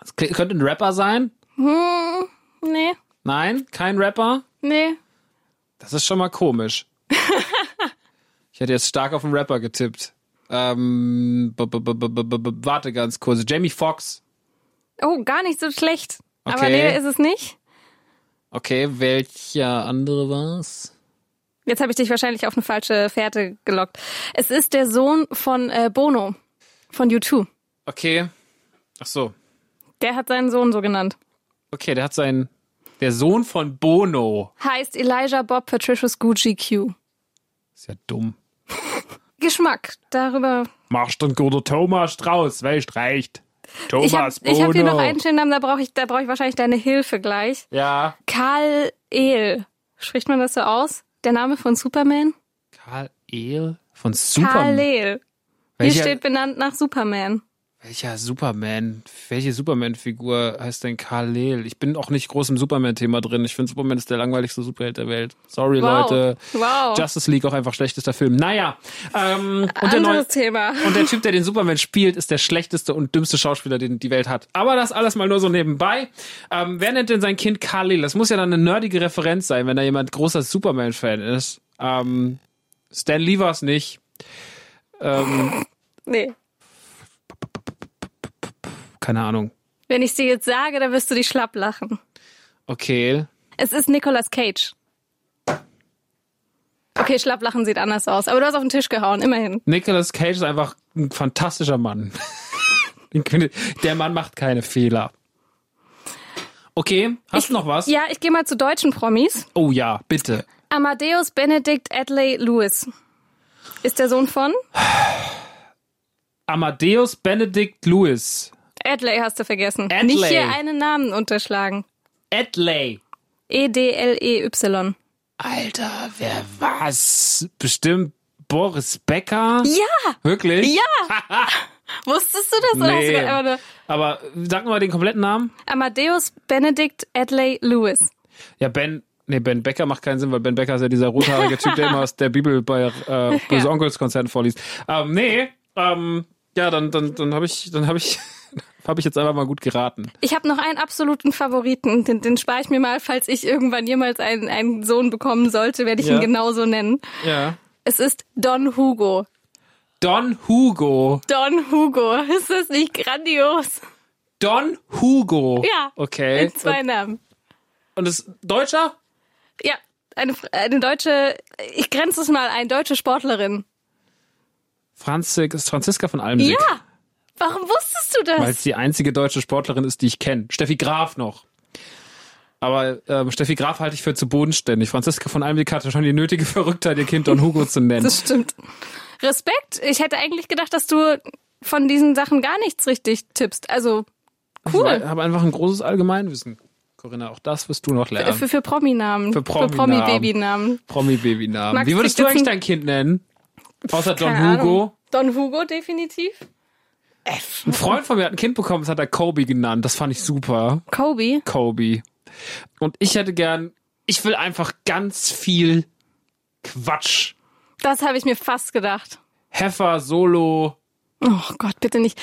Speaker 1: das könnte ein Rapper sein.
Speaker 2: Hm, nee,
Speaker 1: Nein, kein Rapper?
Speaker 2: nee.
Speaker 1: Das ist schon mal komisch. ich hätte jetzt stark auf einen Rapper getippt. Ähm, warte ganz kurz. Jamie Foxx.
Speaker 2: Oh, gar nicht so schlecht. Aber
Speaker 1: Okay.
Speaker 2: nee, ist es nicht.
Speaker 1: Okay, welcher andere war's?
Speaker 2: Jetzt habe ich dich wahrscheinlich auf eine falsche Fährte gelockt. Es ist der Sohn von äh, Bono von U2.
Speaker 1: Okay. Ach so.
Speaker 2: Der hat seinen Sohn so genannt.
Speaker 1: Okay, der hat seinen, der Sohn von Bono.
Speaker 2: Heißt Elijah Bob Patricius Gucci Q.
Speaker 1: Ist ja dumm.
Speaker 2: Geschmack. Darüber.
Speaker 1: Machst du ein guter Thomas Strauß, welch reicht. Thomas
Speaker 2: Ich habe
Speaker 1: Bono.
Speaker 2: ich hab hier noch einen schönen Namen, da brauche ich, da brauche ich wahrscheinlich deine Hilfe gleich.
Speaker 1: Ja.
Speaker 2: Karl El. Spricht man das so aus? Der Name von Superman?
Speaker 1: Karl Ehl von
Speaker 2: Karl
Speaker 1: Superman.
Speaker 2: El. Hier
Speaker 1: Welcher,
Speaker 2: steht benannt nach Superman.
Speaker 1: Welcher Superman? Welche Superman-Figur heißt denn Karl Ehl? Ich bin auch nicht groß im Superman-Thema drin. Ich finde Superman ist der langweiligste Superheld der Welt. Sorry,
Speaker 2: Wow.
Speaker 1: Leute.
Speaker 2: Wow.
Speaker 1: Justice League auch einfach schlechtester Film. Naja. Ähm, und, der neue,
Speaker 2: Anderes Thema.
Speaker 1: und der Typ, der den Superman spielt, ist der schlechteste und dümmste Schauspieler, den die Welt hat. Aber das alles mal nur so nebenbei. Ähm, wer nennt denn sein Kind Karl Ehl? Das muss ja dann eine nerdige Referenz sein, wenn da jemand großer Superman-Fan ist. Ähm, Stan Lee war es nicht. Ähm,
Speaker 2: Nee.
Speaker 1: Keine Ahnung.
Speaker 2: Wenn ich dir jetzt sage, dann wirst du dich schlapp lachen.
Speaker 1: Okay.
Speaker 2: Es ist Nicolas Cage. Okay, Schlapplachen sieht anders aus. Aber du hast auf den Tisch gehauen, immerhin.
Speaker 1: Nicolas Cage ist einfach ein fantastischer Mann. Der Mann macht keine Fehler. Okay, hast du noch was?
Speaker 2: Ja, ich gehe mal zu deutschen Promis.
Speaker 1: Oh ja, bitte.
Speaker 2: Amadeus Benedict Adley Lewis. Ist der Sohn von?
Speaker 1: Amadeus Benedict Lewis.
Speaker 2: Adley hast du vergessen.
Speaker 1: Adley.
Speaker 2: Nicht hier einen Namen unterschlagen.
Speaker 1: Adley.
Speaker 2: E E-D-L-E-Y.
Speaker 1: Alter, wer was? Bestimmt Boris Becker?
Speaker 2: Ja!
Speaker 1: Wirklich?
Speaker 2: Ja! Wusstest du das? Oder hast du nur
Speaker 1: Aber sag mal den kompletten Namen.
Speaker 2: Amadeus Benedict Adley Lewis.
Speaker 1: Ja, Ben. Nee, Ben Becker macht keinen Sinn, weil Ben Becker ist ja dieser rothaarige Typ, der immer aus der Bibel bei äh, Böse
Speaker 2: Ja.
Speaker 1: Onkels Konzerten vorliest. Ähm, nee, ähm, ja, dann, dann, dann habe ich, dann habe ich, habe ich jetzt einfach mal gut geraten.
Speaker 2: Ich habe noch einen absoluten Favoriten. Den, den spare ich mir mal, falls ich irgendwann jemals einen, einen Sohn bekommen sollte, werde ich
Speaker 1: Ja.
Speaker 2: ihn genauso nennen.
Speaker 1: Ja.
Speaker 2: Es ist Don Hugo.
Speaker 1: Don Hugo.
Speaker 2: Don Hugo. Ist das nicht grandios?
Speaker 1: Don Hugo.
Speaker 2: Ja.
Speaker 1: Okay.
Speaker 2: In zwei Namen.
Speaker 1: Und ist Deutscher?
Speaker 2: Ja, eine, eine deutsche, ich grenze es mal ein, deutsche Sportlerin.
Speaker 1: Franzis, Franziska von Almsig.
Speaker 2: Ja! Warum wusstest du
Speaker 1: Weil
Speaker 2: das?
Speaker 1: es die einzige deutsche Sportlerin ist, die ich kenne. Steffi Graf noch. Aber ähm, Steffi Graf halte ich für zu bodenständig. Franziska von Almsig hatte schon die nötige Verrücktheit, ihr Kind Don Hugo zu nennen.
Speaker 2: Das stimmt. Respekt. Ich hätte eigentlich gedacht, dass du von diesen Sachen gar nichts richtig tippst. Also,
Speaker 1: Ich
Speaker 2: cool.
Speaker 1: habe einfach ein großes Allgemeinwissen. Corinna, auch das wirst du noch lernen.
Speaker 2: Für, für Prominamen.
Speaker 1: Für Prominamen.
Speaker 2: Promi-Babynamen.
Speaker 1: Promi-Babynamen.
Speaker 2: Max
Speaker 1: Wie würdest du eigentlich dein Kind nennen? Außer Don
Speaker 2: Keine
Speaker 1: Hugo.
Speaker 2: Ahnung. Don Hugo definitiv.
Speaker 1: Ein Freund von mir hat ein Kind bekommen, das hat er Kobe genannt. Das fand ich super.
Speaker 2: Kobe.
Speaker 1: Kobe. Und ich hätte gern, ich will einfach ganz viel Quatsch.
Speaker 2: Das habe ich mir fast gedacht.
Speaker 1: Heffer, Solo,
Speaker 2: Oh Gott, bitte nicht.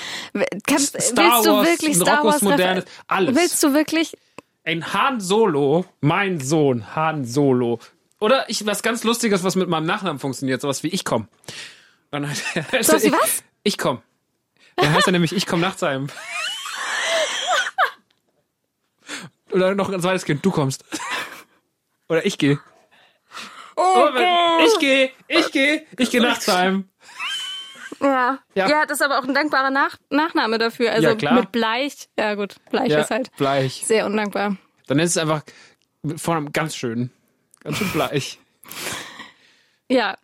Speaker 2: Kannst,
Speaker 1: Star
Speaker 2: willst du wirklich Star Wars
Speaker 1: modernes, alles.
Speaker 2: Willst du wirklich?
Speaker 1: Ein Han Solo, mein Sohn, Han Solo. Oder ich was ganz Lustiges, was mit meinem Nachnamen funktioniert, sowas wie ich komm. Dann
Speaker 2: Sowas wie
Speaker 1: ich,
Speaker 2: was?
Speaker 1: Ich komm. Dann heißt er nämlich ich komm nachts heim. Oder noch ein zweites Kind, du kommst. Oder ich gehe.
Speaker 2: Oh,
Speaker 1: Ich gehe, ich gehe, ich gehe nachts heim.
Speaker 2: Ja.
Speaker 1: Ja.
Speaker 2: ja. das ist aber auch ein dankbarer Nach Nachname dafür. Also
Speaker 1: Ja, klar.
Speaker 2: mit Bleich. Ja gut, Bleich
Speaker 1: Ja,
Speaker 2: ist halt
Speaker 1: bleich.
Speaker 2: sehr undankbar.
Speaker 1: Dann ist es einfach vorne ganz schön. Ganz schön bleich.
Speaker 2: Ja,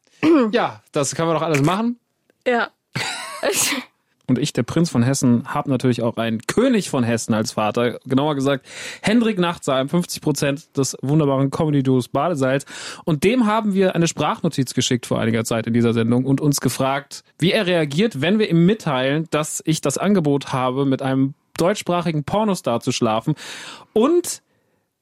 Speaker 1: Ja, das kann man doch alles machen.
Speaker 2: ja.
Speaker 1: Und ich, der Prinz von Hessen, habe natürlich auch einen König von Hessen als Vater. Genauer gesagt, Hendrik Nachtsheim, 50 Prozent des wunderbaren Comedy-Duos Badesalz. Und dem haben wir eine Sprachnotiz geschickt vor einiger Zeit in dieser Sendung und uns gefragt, wie er reagiert, wenn wir ihm mitteilen, dass ich das Angebot habe, mit einem deutschsprachigen Pornostar zu schlafen und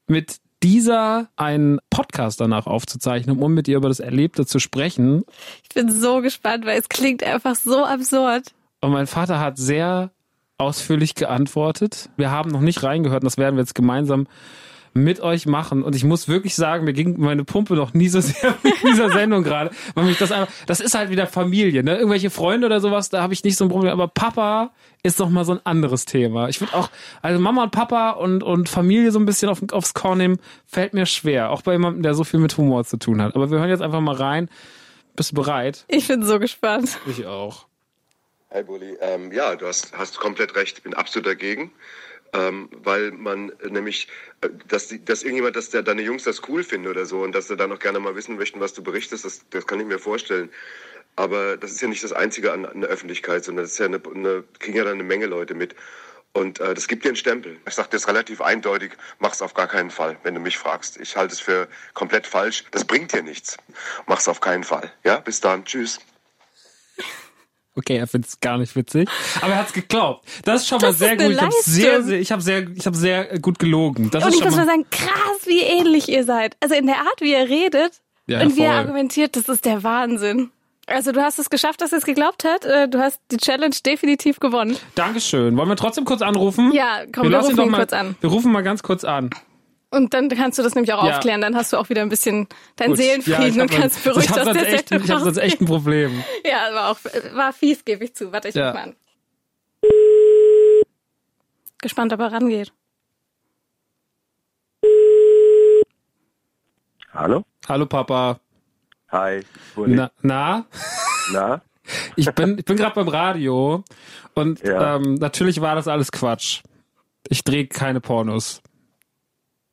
Speaker 1: mit dieser einen Podcast danach aufzuzeichnen, um mit ihr über das Erlebte zu sprechen.
Speaker 2: Ich bin so gespannt, weil es klingt einfach so absurd.
Speaker 1: Und mein Vater hat sehr ausführlich geantwortet. Wir haben noch nicht reingehört und das werden wir jetzt gemeinsam mit euch machen. Und ich muss wirklich sagen, mir ging meine Pumpe noch nie so sehr mit dieser Sendung gerade, weil mich das einfach, das ist halt wieder Familie, ne? Irgendwelche Freunde oder sowas, da habe ich nicht so ein Problem. Aber Papa ist doch mal so ein anderes Thema. Ich würde auch, also Mama und Papa und, und Familie so ein bisschen auf, aufs Korn nehmen, fällt mir schwer. Auch bei jemandem, der so viel mit Humor zu tun hat. Aber wir hören jetzt einfach mal rein. Bist du bereit?
Speaker 2: Ich bin so gespannt.
Speaker 1: Ich auch.
Speaker 3: Hi Bulli. Ähm, ja, du hast, hast komplett recht. Ich bin absolut dagegen. Ähm, weil man nämlich, äh, dass, die, dass irgendjemand, dass der, deine Jungs das cool finden oder so und dass sie dann auch gerne mal wissen möchten, was du berichtest, das, das kann ich mir vorstellen. Aber das ist ja nicht das Einzige an, an der Öffentlichkeit, sondern das ist ja eine, eine, kriegen ja dann eine Menge Leute mit. Und äh, das gibt dir einen Stempel. Ich sage das relativ eindeutig, mach's auf gar keinen Fall, wenn du mich fragst. Ich halte es für komplett falsch. Das bringt dir nichts. Mach's auf keinen Fall. Ja, bis dann. Tschüss.
Speaker 1: Okay, er findet es gar nicht witzig, aber er hat es geglaubt. Das ist schon das mal sehr gut. Ich habe sehr, sehr, ich habe sehr, ich habe sehr gut gelogen. Das
Speaker 2: und ich muss mal sagen, krass, wie ähnlich ihr seid. Also in der Art, wie ihr redet ja, und voll. wie er argumentiert, das ist der Wahnsinn. Also du hast es geschafft, dass er es geglaubt hat. Äh, du hast die Challenge definitiv gewonnen.
Speaker 1: Dankeschön. Wollen wir trotzdem kurz anrufen?
Speaker 2: Ja, komm, wir, wir rufen ihn
Speaker 1: mal,
Speaker 2: kurz an.
Speaker 1: Wir rufen mal ganz kurz an.
Speaker 2: Und dann kannst du das nämlich auch ja. aufklären. Dann hast du auch wieder ein bisschen deinen Seelenfrieden ja, und kannst beruhigt aus der
Speaker 1: echt, Ich habe sonst echt ein Problem.
Speaker 2: ja, war auch war fies, gebe ich zu. Warte, ich ja. mal an. Gespannt, ob er rangeht.
Speaker 3: Hallo?
Speaker 1: Hallo Papa.
Speaker 3: Hi.
Speaker 1: Na? Na?
Speaker 3: na?
Speaker 1: Ich bin, ich bin gerade beim Radio und ja. ähm, natürlich war das alles Quatsch. Ich drehe keine Pornos.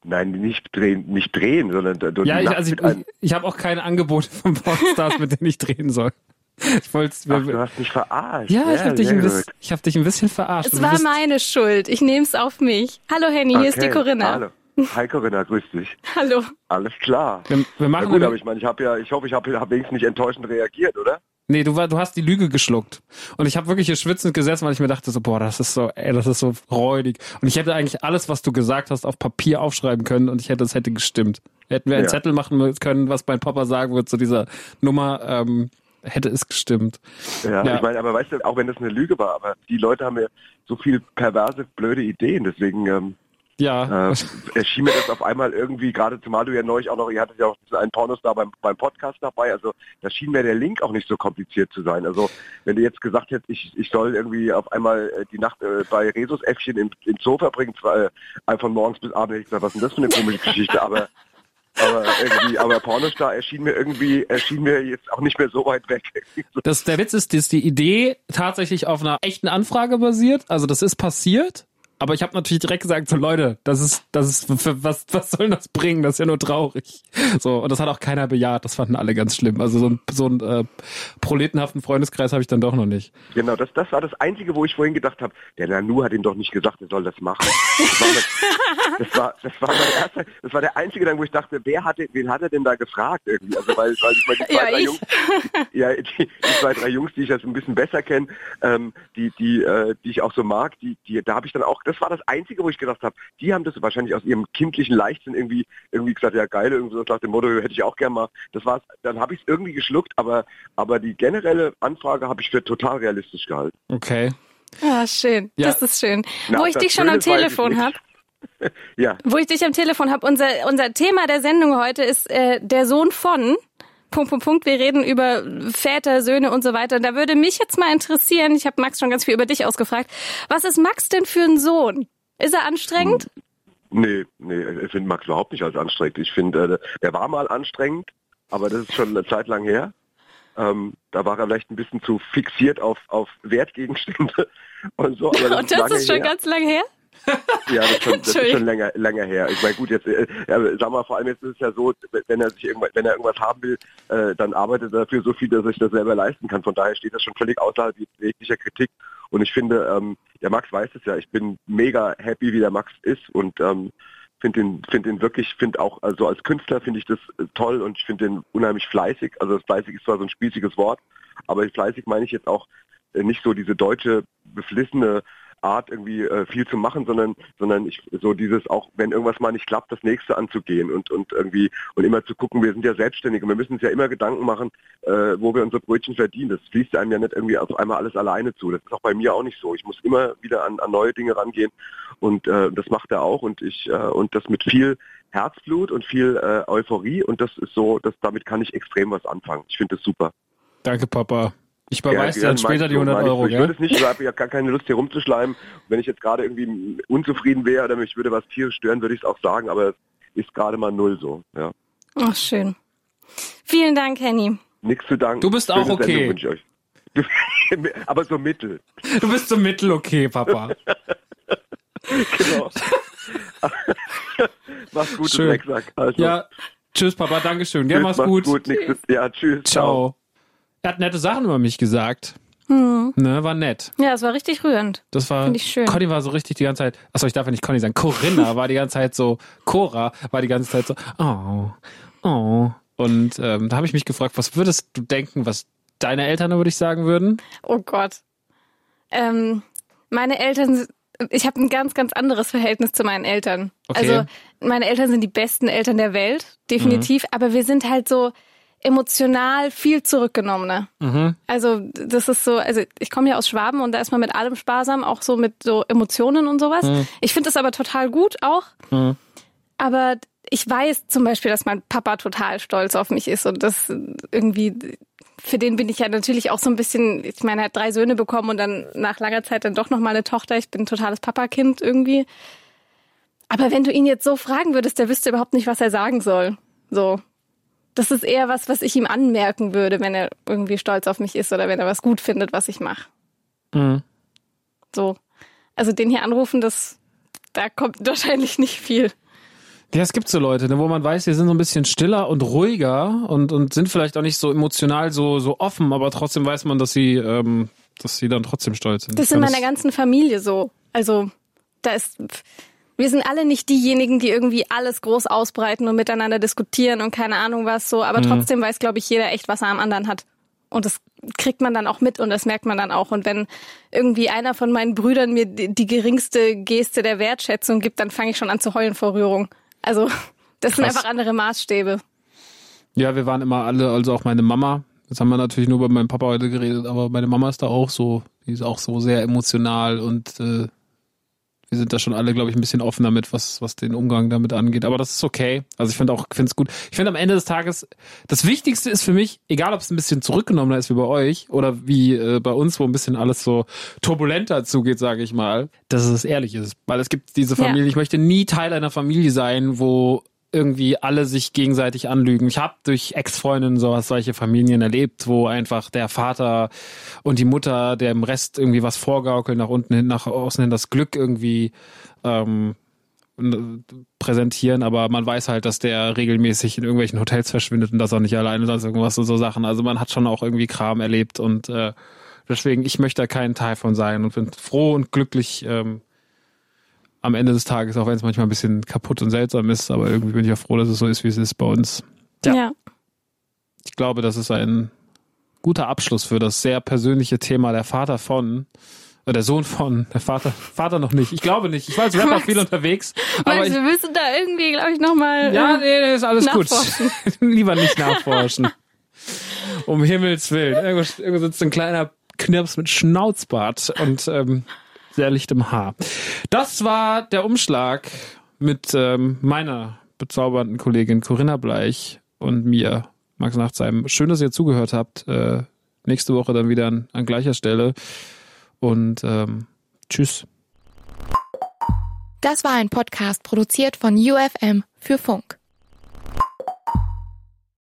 Speaker 3: Nein, nicht drehen, nicht drehen, sondern
Speaker 1: du ja, ich, also ich, ich habe auch keine Angebote von Pornstars, mit denen ich drehen soll. Ich wollte
Speaker 3: du hast mich verarscht.
Speaker 1: Ja, ich habe dich, ein bisschen, ich hab dich ein bisschen verarscht.
Speaker 2: Es war meine Schuld. Ich nehme es auf mich. Hallo Henny, okay. hier ist die Corinna.
Speaker 3: Hallo. Hi Corinna, grüß dich.
Speaker 2: Hallo.
Speaker 3: Alles klar.
Speaker 1: Wir, wir machen
Speaker 3: Na gut, aber ich meine, ich habe ja, ich hoffe, ich habe hab wenigstens nicht enttäuschend reagiert, oder?
Speaker 1: Nee, du, war, du hast die Lüge geschluckt. Und ich habe wirklich hier schwitzend gesessen, weil ich mir dachte so, boah, das ist so, ey, das ist so räudig. Und ich hätte eigentlich alles, was du gesagt hast, auf Papier aufschreiben können und ich hätte, es hätte gestimmt. Hätten wir einen ja. Zettel machen können, was mein Papa sagen wird zu dieser Nummer, ähm, hätte es gestimmt.
Speaker 3: Ja, ja, ich meine, aber weißt du, auch wenn das eine Lüge war, aber die Leute haben ja so viel perverse, blöde Ideen, deswegen ähm,
Speaker 1: ja.
Speaker 3: Äh, erschien mir das auf einmal irgendwie, gerade zumal du ja neulich auch noch, ihr hattet ja auch einen Pornostar beim, beim Podcast dabei, also da schien mir der Link auch nicht so kompliziert zu sein. Also wenn du jetzt gesagt hättest, ich, ich soll irgendwie auf einmal äh, die Nacht äh, bei Resus Äffchen im, im Zoo verbringen, zwar, äh, von morgens bis abends, ich gesagt, was ist denn das für eine komische Geschichte, aber aber irgendwie, aber Pornostar erschien mir irgendwie, erschien mir jetzt auch nicht mehr so weit weg.
Speaker 1: Das, der Witz ist, dass die Idee tatsächlich auf einer echten Anfrage basiert. Also das ist passiert. Aber ich habe natürlich direkt gesagt, so Leute, das ist, das ist, was, was soll das bringen? Das ist ja nur traurig. So, und das hat auch keiner bejaht. Das fanden alle ganz schlimm. Also so, ein, so einen äh, proletenhaften Freundeskreis habe ich dann doch noch nicht.
Speaker 3: Genau, das, das war das Einzige, wo ich vorhin gedacht habe, der Nanu hat ihm doch nicht gesagt, er soll das machen. Das war, das war, das war, mein erster, das war der einzige, dann, wo ich dachte, wer hatte, wen hat er denn da gefragt irgendwie? Also weil, weil ich meine, die zwei, ja, drei ich. Jungs, ja, die, die zwei, drei Jungs, die ich jetzt ein bisschen besser kenne, ähm, die, die, äh, die ich auch so mag, die, die, da habe ich dann auch das war das Einzige, wo ich gedacht habe, die haben das wahrscheinlich aus ihrem kindlichen Leichtsinn irgendwie, irgendwie gesagt, ja geil, irgendwie so nach dem Motto, hätte ich auch gerne mal. Das war's, dann habe ich es irgendwie geschluckt, aber, aber die generelle Anfrage habe ich für total realistisch gehalten.
Speaker 1: Okay.
Speaker 2: Ah, schön. Ja. Das ist schön. Na, wo ich dich schon am Telefon habe.
Speaker 3: ja.
Speaker 2: Wo ich dich am Telefon habe, unser, unser Thema der Sendung heute ist äh, der Sohn von. Punkt, Punkt, Punkt. Wir reden über Väter, Söhne und so weiter. Da würde mich jetzt mal interessieren, ich habe Max schon ganz viel über dich ausgefragt. Was ist Max denn für ein Sohn? Ist er anstrengend?
Speaker 3: Nee, nee, ich finde Max überhaupt nicht als anstrengend. Ich finde, äh, er war mal anstrengend, aber das ist schon eine Zeit lang her. Ähm, da war er vielleicht ein bisschen zu fixiert auf, auf Wertgegenstände und so.
Speaker 2: Aber das und das ist, ist schon her. ganz lange her?
Speaker 3: Ja, das ist schon, das ist schon länger, länger her. Ich meine, gut, jetzt, äh, sag mal, vor allem jetzt ist es ja so, wenn er sich irgendwas, wenn er irgendwas haben will, äh, dann arbeitet er dafür so viel, dass er sich das selber leisten kann. Von daher steht das schon völlig außerhalb jeglicher Kritik. Und ich finde, ähm, der Max weiß es ja, ich bin mega happy, wie der Max ist und ähm, finde ihn, finde ihn wirklich, finde auch, also als Künstler finde ich das äh, toll und ich finde ihn unheimlich fleißig. Also das fleißig ist zwar so ein spießiges Wort, aber fleißig meine ich jetzt auch äh, nicht so diese deutsche beflissene Art irgendwie äh, viel zu machen, sondern sondern ich so dieses auch, wenn irgendwas mal nicht klappt, das nächste anzugehen und und irgendwie und immer zu gucken, wir sind ja selbstständig und wir müssen uns ja immer Gedanken machen, äh, wo wir unsere Brötchen verdienen. Das fließt einem ja nicht irgendwie auf einmal alles alleine zu. Das ist auch bei mir auch nicht so. Ich muss immer wieder an, an neue Dinge rangehen und äh, das macht er auch und ich äh, und das mit viel Herzblut und viel äh, Euphorie und das ist so, dass damit kann ich extrem was anfangen. Ich finde das super.
Speaker 1: Danke, Papa. Ich überweise ja, dir dann später die 100 Euro.
Speaker 3: Ich, ich würde es nicht, ich habe ja gar keine Lust hier rumzuschleimen. Wenn ich jetzt gerade irgendwie unzufrieden wäre oder mich würde was tierisch stören, würde ich es auch sagen, aber es ist gerade mal null so. Ja.
Speaker 2: Ach, schön. Vielen Dank, Henny.
Speaker 3: Nichts zu danken.
Speaker 1: Du bist Schöne auch okay.
Speaker 3: ich euch. aber so mittel.
Speaker 1: Du bist so mittel okay, Papa. genau.
Speaker 3: mach's gut, Schön. Drecksack.
Speaker 1: Also. Ja, tschüss, Papa, Dankeschön. Ja, mach's, mach's gut. gut.
Speaker 3: Ja, tschüss.
Speaker 1: Ciao. Er hat nette Sachen über mich gesagt. Hm. Ne, war nett.
Speaker 2: Ja, es war richtig rührend.
Speaker 1: Das war. Finde ich schön. Conny war so richtig die ganze Zeit. Achso, ich darf ja nicht Conny sagen. Corinna war die ganze Zeit so. Cora war die ganze Zeit so. Oh, oh. Und ähm, da habe ich mich gefragt, was würdest du denken, was deine Eltern, würde ich sagen, würden?
Speaker 2: Oh Gott. Ähm, meine Eltern, ich habe ein ganz, ganz anderes Verhältnis zu meinen Eltern. Okay. Also meine Eltern sind die besten Eltern der Welt, definitiv. Mhm. Aber wir sind halt so emotional viel zurückgenommener. Mhm. Also das ist so, also ich komme ja aus Schwaben und da ist man mit allem sparsam, auch so mit so Emotionen und sowas. Mhm. Ich finde das aber total gut auch. Mhm. Aber ich weiß zum Beispiel, dass mein Papa total stolz auf mich ist und das irgendwie, für den bin ich ja natürlich auch so ein bisschen, ich meine, er hat drei Söhne bekommen und dann nach langer Zeit dann doch nochmal eine Tochter. Ich bin ein totales Papakind irgendwie. Aber wenn du ihn jetzt so fragen würdest, der wüsste überhaupt nicht, was er sagen soll. So das ist eher was, was ich ihm anmerken würde, wenn er irgendwie stolz auf mich ist oder wenn er was gut findet, was ich mache. Mhm. So. Also den hier anrufen, das, da kommt wahrscheinlich nicht viel.
Speaker 1: Ja, es gibt so Leute, ne, wo man weiß, die sind so ein bisschen stiller und ruhiger und, und sind vielleicht auch nicht so emotional so, so offen, aber trotzdem weiß man, dass sie, ähm, dass sie dann trotzdem stolz sind.
Speaker 2: Das ist in meiner ganzen Familie so. Also da ist wir sind alle nicht diejenigen, die irgendwie alles groß ausbreiten und miteinander diskutieren und keine Ahnung was so, aber mhm. trotzdem weiß, glaube ich, jeder echt, was er am anderen hat. Und das kriegt man dann auch mit und das merkt man dann auch. Und wenn irgendwie einer von meinen Brüdern mir die, die geringste Geste der Wertschätzung gibt, dann fange ich schon an zu heulen vor Rührung. Also das Krass. sind einfach andere Maßstäbe.
Speaker 1: Ja, wir waren immer alle, also auch meine Mama. Jetzt haben wir natürlich nur bei meinem Papa heute geredet, aber meine Mama ist da auch so, die ist auch so sehr emotional und äh, wir sind da schon alle, glaube ich, ein bisschen offen damit, was, was den Umgang damit angeht. Aber das ist okay. Also ich finde auch, finde es gut. Ich finde am Ende des Tages, das Wichtigste ist für mich, egal ob es ein bisschen zurückgenommener ist wie bei euch oder wie äh, bei uns, wo ein bisschen alles so turbulenter zugeht, sage ich mal, dass es ehrlich ist. Weil es gibt diese Familie, ja. ich möchte nie Teil einer Familie sein, wo irgendwie alle sich gegenseitig anlügen. Ich habe durch Ex-Freundinnen sowas, solche Familien erlebt, wo einfach der Vater und die Mutter dem Rest irgendwie was vorgaukeln, nach unten hin, nach außen hin das Glück irgendwie ähm, präsentieren, aber man weiß halt, dass der regelmäßig in irgendwelchen Hotels verschwindet und das auch nicht alleine sonst irgendwas und so Sachen. Also man hat schon auch irgendwie Kram erlebt und äh, deswegen, ich möchte da kein Teil von sein und bin froh und glücklich, ähm, am Ende des Tages, auch wenn es manchmal ein bisschen kaputt und seltsam ist, aber irgendwie bin ich ja froh, dass es so ist, wie es ist bei uns.
Speaker 2: Ja. ja.
Speaker 1: Ich glaube, das ist ein guter Abschluss für das sehr persönliche Thema der Vater von oder der Sohn von, der Vater, Vater noch nicht. Ich glaube nicht. Ich war als Rapper Max, viel unterwegs.
Speaker 2: Aber Max, ich, wir müssen da irgendwie, glaube ich, nochmal.
Speaker 1: Ja, nee, nee, ist alles gut. Lieber nicht nachforschen. um Himmels Willen. Irgendwo, irgendwo sitzt ein kleiner Knirps mit Schnauzbart und ähm, sehr lichtem Haar. Das war der Umschlag mit ähm, meiner bezaubernden Kollegin Corinna Bleich und mir, Max Nachtsheim. Schön, dass ihr zugehört habt. Äh, nächste Woche dann wieder an, an gleicher Stelle. Und ähm, tschüss.
Speaker 4: Das war ein Podcast produziert von UFM für Funk.